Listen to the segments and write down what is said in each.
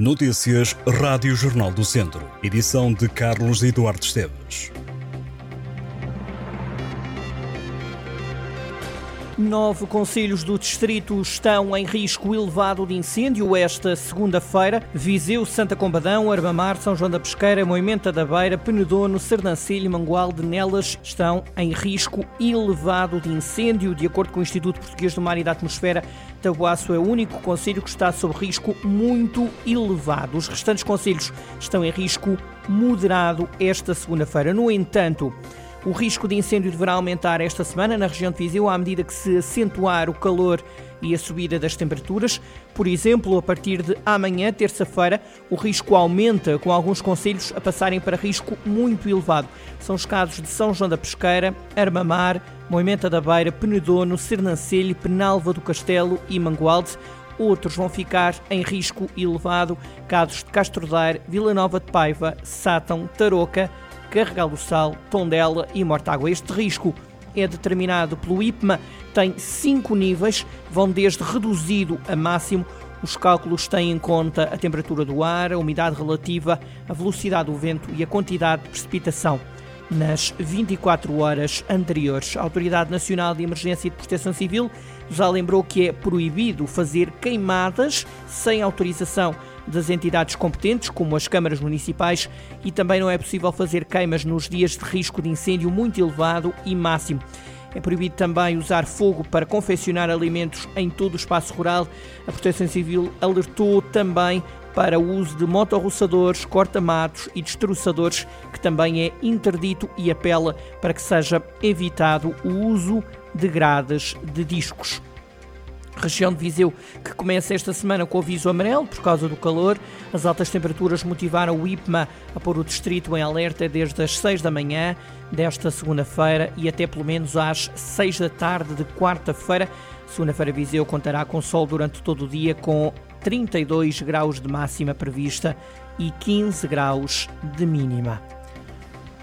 Notícias Rádio Jornal do Centro. Edição de Carlos Eduardo Esteves. Nove conselhos do distrito estão em risco elevado de incêndio esta segunda-feira. Viseu, Santa Combadão, Arbamar, São João da Pesqueira, Moimenta da Beira, Penedono, Serdancilho e Mangualde Nelas estão em risco elevado de incêndio. De acordo com o Instituto Português do Mar e da Atmosfera, Tabuaço é o único conselho que está sob risco muito elevado. Os restantes conselhos estão em risco moderado esta segunda-feira. No entanto, o risco de incêndio deverá aumentar esta semana na região de Viseu à medida que se acentuar o calor e a subida das temperaturas. Por exemplo, a partir de amanhã, terça-feira, o risco aumenta, com alguns conselhos a passarem para risco muito elevado. São os casos de São João da Pesqueira, Armamar, Moimenta da Beira, Penedono, Sernancelho, Penalva do Castelo e Mangualde. Outros vão ficar em risco elevado, casos de Castro Daire, Vila Nova de Paiva, Sátão, Tarouca, Carregal do Sal, Tondela e Mortágua. Este risco é determinado pelo IPMA, tem cinco níveis, vão desde reduzido a máximo. Os cálculos têm em conta a temperatura do ar, a umidade relativa, a velocidade do vento e a quantidade de precipitação. Nas 24 horas anteriores, a Autoridade Nacional de Emergência e de Proteção Civil já lembrou que é proibido fazer queimadas sem autorização das entidades competentes, como as câmaras municipais, e também não é possível fazer queimas nos dias de risco de incêndio muito elevado e máximo. É proibido também usar fogo para confeccionar alimentos em todo o espaço rural. A Proteção Civil alertou também para o uso de motorroçadores, corta-matos e destroçadores, que também é interdito e apela para que seja evitado o uso de grades de discos região de Viseu, que começa esta semana com aviso amarelo por causa do calor. As altas temperaturas motivaram o IPMA a pôr o distrito em alerta desde as 6 da manhã desta segunda-feira e até pelo menos às 6 da tarde de quarta-feira. Segunda-feira, Viseu contará com sol durante todo o dia, com 32 graus de máxima prevista e 15 graus de mínima.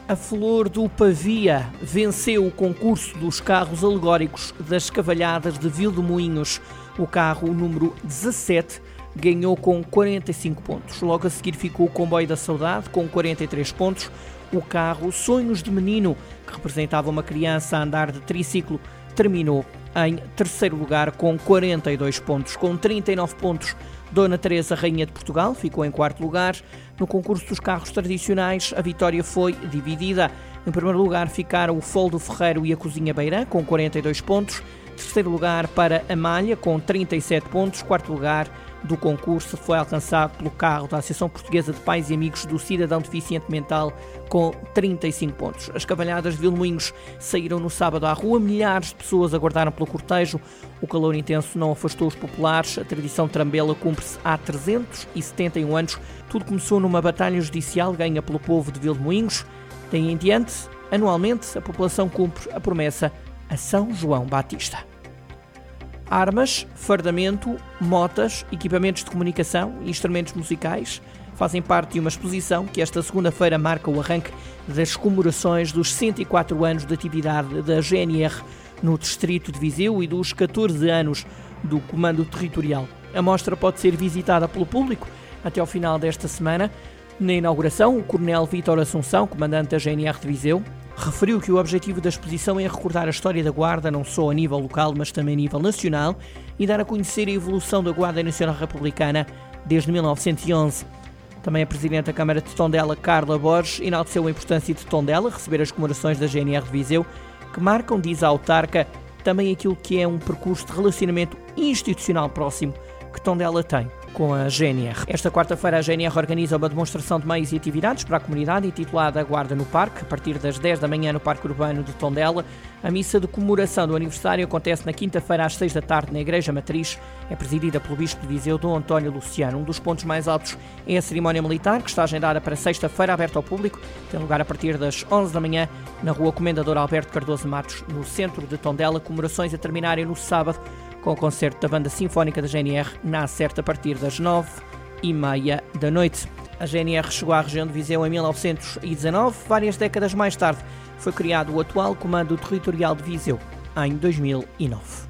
A Flor do Pavia venceu o concurso dos carros alegóricos das Cavalhadas de Vildemoinhos. O carro número 17 ganhou com 45 pontos. Logo a seguir ficou o Comboio da Saudade com 43 pontos. O carro Sonhos de Menino, que representava uma criança a andar de triciclo, terminou em terceiro lugar com 42 pontos. Com 39 pontos, Dona Teresa, Rainha de Portugal, ficou em quarto lugar. No concurso dos carros tradicionais, a vitória foi dividida. Em primeiro lugar ficaram o Foldo Ferreiro e a Cozinha Beirã, com 42 pontos. Terceiro lugar para a Malha, com 37 pontos. Quarto lugar do concurso foi alcançado pelo carro da Associação Portuguesa de Pais e Amigos do Cidadão Deficiente Mental, com 35 pontos. As cavalhadas de Vilmoinhos saíram no sábado à rua, milhares de pessoas aguardaram pelo cortejo. O calor intenso não afastou os populares. A tradição trambela cumpre-se há 371 anos. Tudo começou numa batalha judicial ganha pelo povo de Vilmoinhos. Daí em diante, anualmente, a população cumpre a promessa a São João Batista. Armas, fardamento, motas, equipamentos de comunicação e instrumentos musicais fazem parte de uma exposição que esta segunda-feira marca o arranque das comemorações dos 104 anos de atividade da GNR no distrito de Viseu e dos 14 anos do Comando Territorial. A mostra pode ser visitada pelo público até ao final desta semana. Na inauguração, o Coronel Vítor Assunção, comandante da GNR de Viseu, referiu que o objetivo da exposição é recordar a história da Guarda não só a nível local, mas também a nível nacional e dar a conhecer a evolução da Guarda Nacional Republicana desde 1911. Também a Presidente da Câmara de Tondela, Carla Borges, enalteceu a importância de Tondela receber as comemorações da GNR de Viseu, que marcam, diz a autarca, também aquilo que é um percurso de relacionamento institucional próximo que Tondela tem com a GNR. Esta quarta-feira a GNR organiza uma demonstração de meios e atividades para a comunidade intitulada Guarda no Parque, a partir das 10 da manhã no Parque Urbano de Tondela. A missa de comemoração do aniversário acontece na quinta-feira às 6 da tarde na Igreja Matriz. É presidida pelo Bispo de Viseu, Dom António Luciano. Um dos pontos mais altos é a cerimónia militar, que está agendada para sexta-feira, aberta ao público. Tem lugar a partir das 11 da manhã na Rua Comendador Alberto Cardoso Matos, no centro de Tondela. Comemorações a terminarem no sábado com o concerto da Banda Sinfónica da GNR na Acerta a partir das nove e meia da noite. A GNR chegou à região de Viseu em 1919. Várias décadas mais tarde foi criado o atual Comando Territorial de Viseu, em 2009.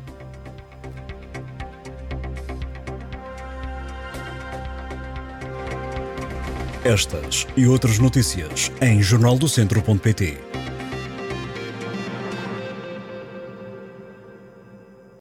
Estas e outras notícias em jornaldocentro.pt.